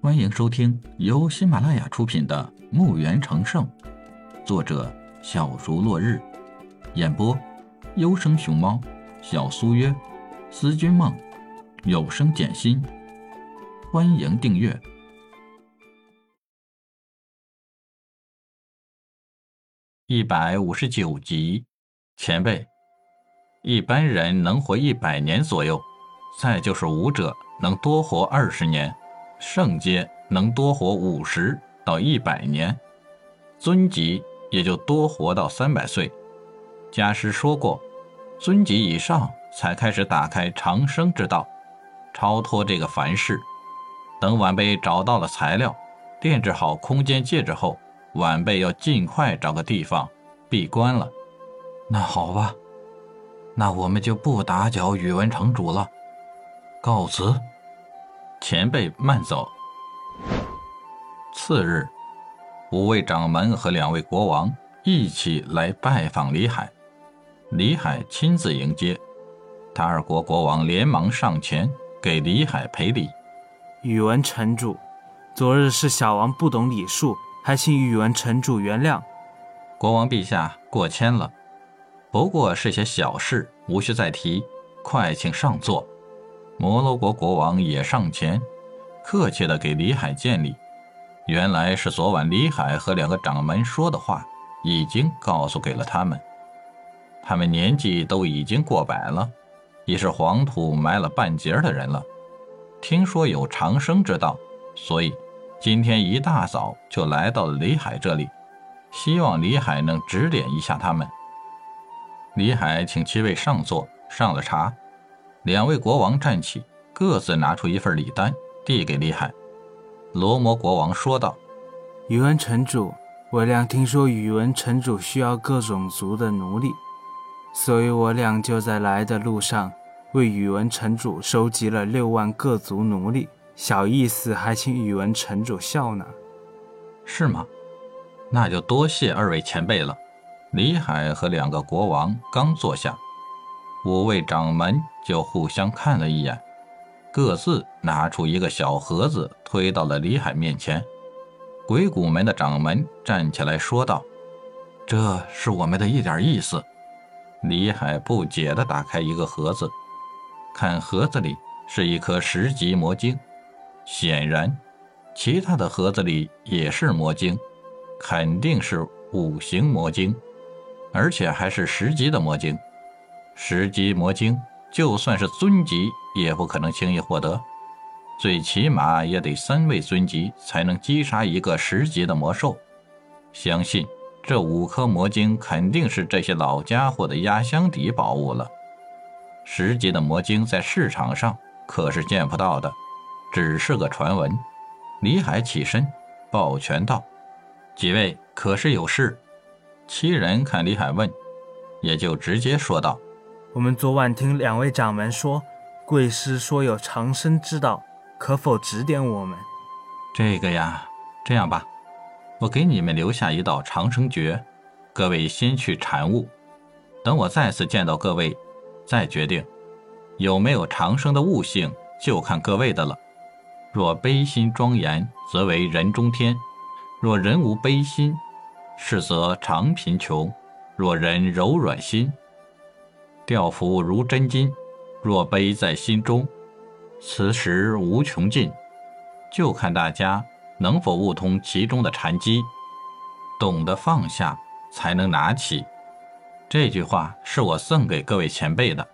欢迎收听由喜马拉雅出品的《墓园成圣》，作者小竹落日，演播优生熊猫、小苏约、思君梦、有声简心。欢迎订阅一百五十九集。前辈，一般人能活一百年左右，再就是武者能多活二十年。圣阶能多活五十到一百年，尊级也就多活到三百岁。家师说过，尊级以上才开始打开长生之道，超脱这个凡世。等晚辈找到了材料，炼制好空间戒指后，晚辈要尽快找个地方闭关了。那好吧，那我们就不打搅宇文城主了，告辞。前辈慢走。次日，五位掌门和两位国王一起来拜访李海，李海亲自迎接。他二国国王连忙上前给李海赔礼：“宇文城主，昨日是小王不懂礼数，还请宇文城主原谅。”国王陛下过谦了，不过是些小事，无需再提。快请上座。摩罗国国王也上前，客气地给李海见礼。原来是昨晚李海和两个掌门说的话，已经告诉给了他们。他们年纪都已经过百了，已是黄土埋了半截的人了。听说有长生之道，所以今天一大早就来到了李海这里，希望李海能指点一下他们。李海请七位上座，上了茶。两位国王站起，各自拿出一份礼单，递给李海。罗摩国王说道：“宇文城主，我俩听说宇文城主需要各种族的奴隶，所以我俩就在来的路上为宇文城主收集了六万各族奴隶。小意思，还请宇文城主笑纳。是吗？那就多谢二位前辈了。”李海和两个国王刚坐下。五位掌门就互相看了一眼，各自拿出一个小盒子，推到了李海面前。鬼谷门的掌门站起来说道：“这是我们的一点意思。”李海不解地打开一个盒子，看盒子里是一颗十级魔晶。显然，其他的盒子里也是魔晶，肯定是五行魔晶，而且还是十级的魔晶。十级魔晶，就算是尊级也不可能轻易获得，最起码也得三位尊级才能击杀一个十级的魔兽。相信这五颗魔晶肯定是这些老家伙的压箱底宝物了。十级的魔晶在市场上可是见不到的，只是个传闻。李海起身抱拳道：“几位可是有事？”七人看李海问，也就直接说道。我们昨晚听两位掌门说，贵师说有长生之道，可否指点我们？这个呀，这样吧，我给你们留下一道长生诀，各位先去禅悟，等我再次见到各位，再决定有没有长生的悟性，就看各位的了。若悲心庄严，则为人中天；若人无悲心，是则常贫穷；若人柔软心。吊服如真金，若背在心中，此时无穷尽。就看大家能否悟通其中的禅机，懂得放下，才能拿起。这句话是我送给各位前辈的。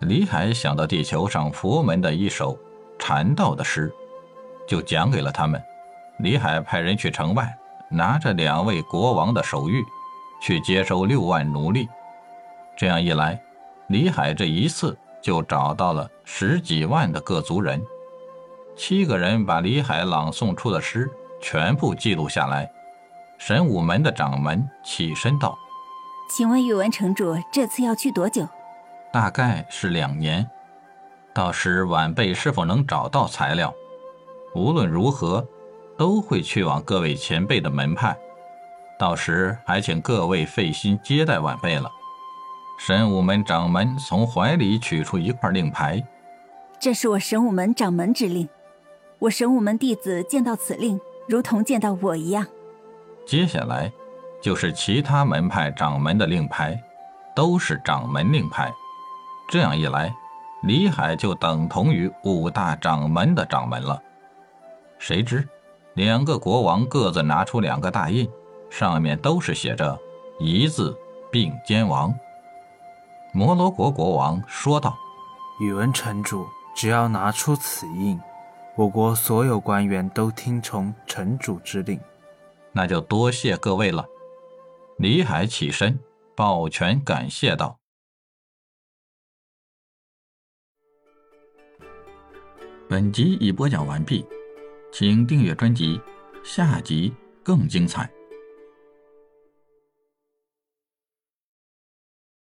李海想到地球上佛门的一首禅道的诗，就讲给了他们。李海派人去城外，拿着两位国王的手谕，去接收六万奴隶。这样一来，李海这一次就找到了十几万的各族人。七个人把李海朗诵出的诗全部记录下来。神武门的掌门起身道：“请问宇文城主这次要去多久？”“大概是两年。到时晚辈是否能找到材料？无论如何，都会去往各位前辈的门派。到时还请各位费心接待晚辈了。”神武门掌门从怀里取出一块令牌，这是我神武门掌门之令。我神武门弟子见到此令，如同见到我一样。接下来，就是其他门派掌门的令牌，都是掌门令牌。这样一来，李海就等同于五大掌门的掌门了。谁知，两个国王各自拿出两个大印，上面都是写着“一字并肩王”。摩罗国国王说道：“宇文城主，只要拿出此印，我国所有官员都听从城主之令。那就多谢各位了。”李海起身抱拳感谢道：“本集已播讲完毕，请订阅专辑，下集更精彩。”